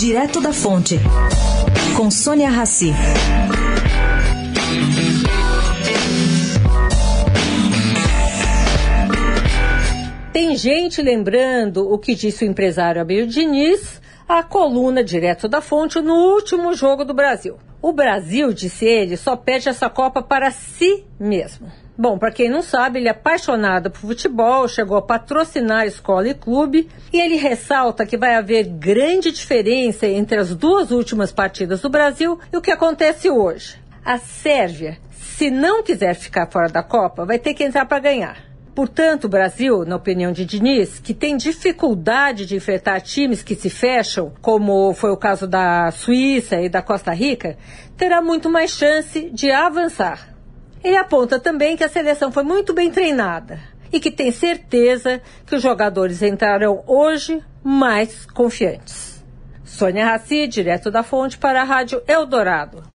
Direto da Fonte, com Sônia Rassi. Tem gente lembrando o que disse o empresário Abel Diniz à coluna Direto da Fonte no último jogo do Brasil. O Brasil, disse ele, só pede essa Copa para si mesmo. Bom, para quem não sabe, ele é apaixonado por futebol, chegou a patrocinar escola e clube, e ele ressalta que vai haver grande diferença entre as duas últimas partidas do Brasil e o que acontece hoje. A Sérvia, se não quiser ficar fora da Copa, vai ter que entrar para ganhar. Portanto, o Brasil, na opinião de Diniz, que tem dificuldade de enfrentar times que se fecham, como foi o caso da Suíça e da Costa Rica, terá muito mais chance de avançar. Ele aponta também que a seleção foi muito bem treinada e que tem certeza que os jogadores entrarão hoje mais confiantes. Sônia Raci, direto da fonte para a Rádio Eldorado.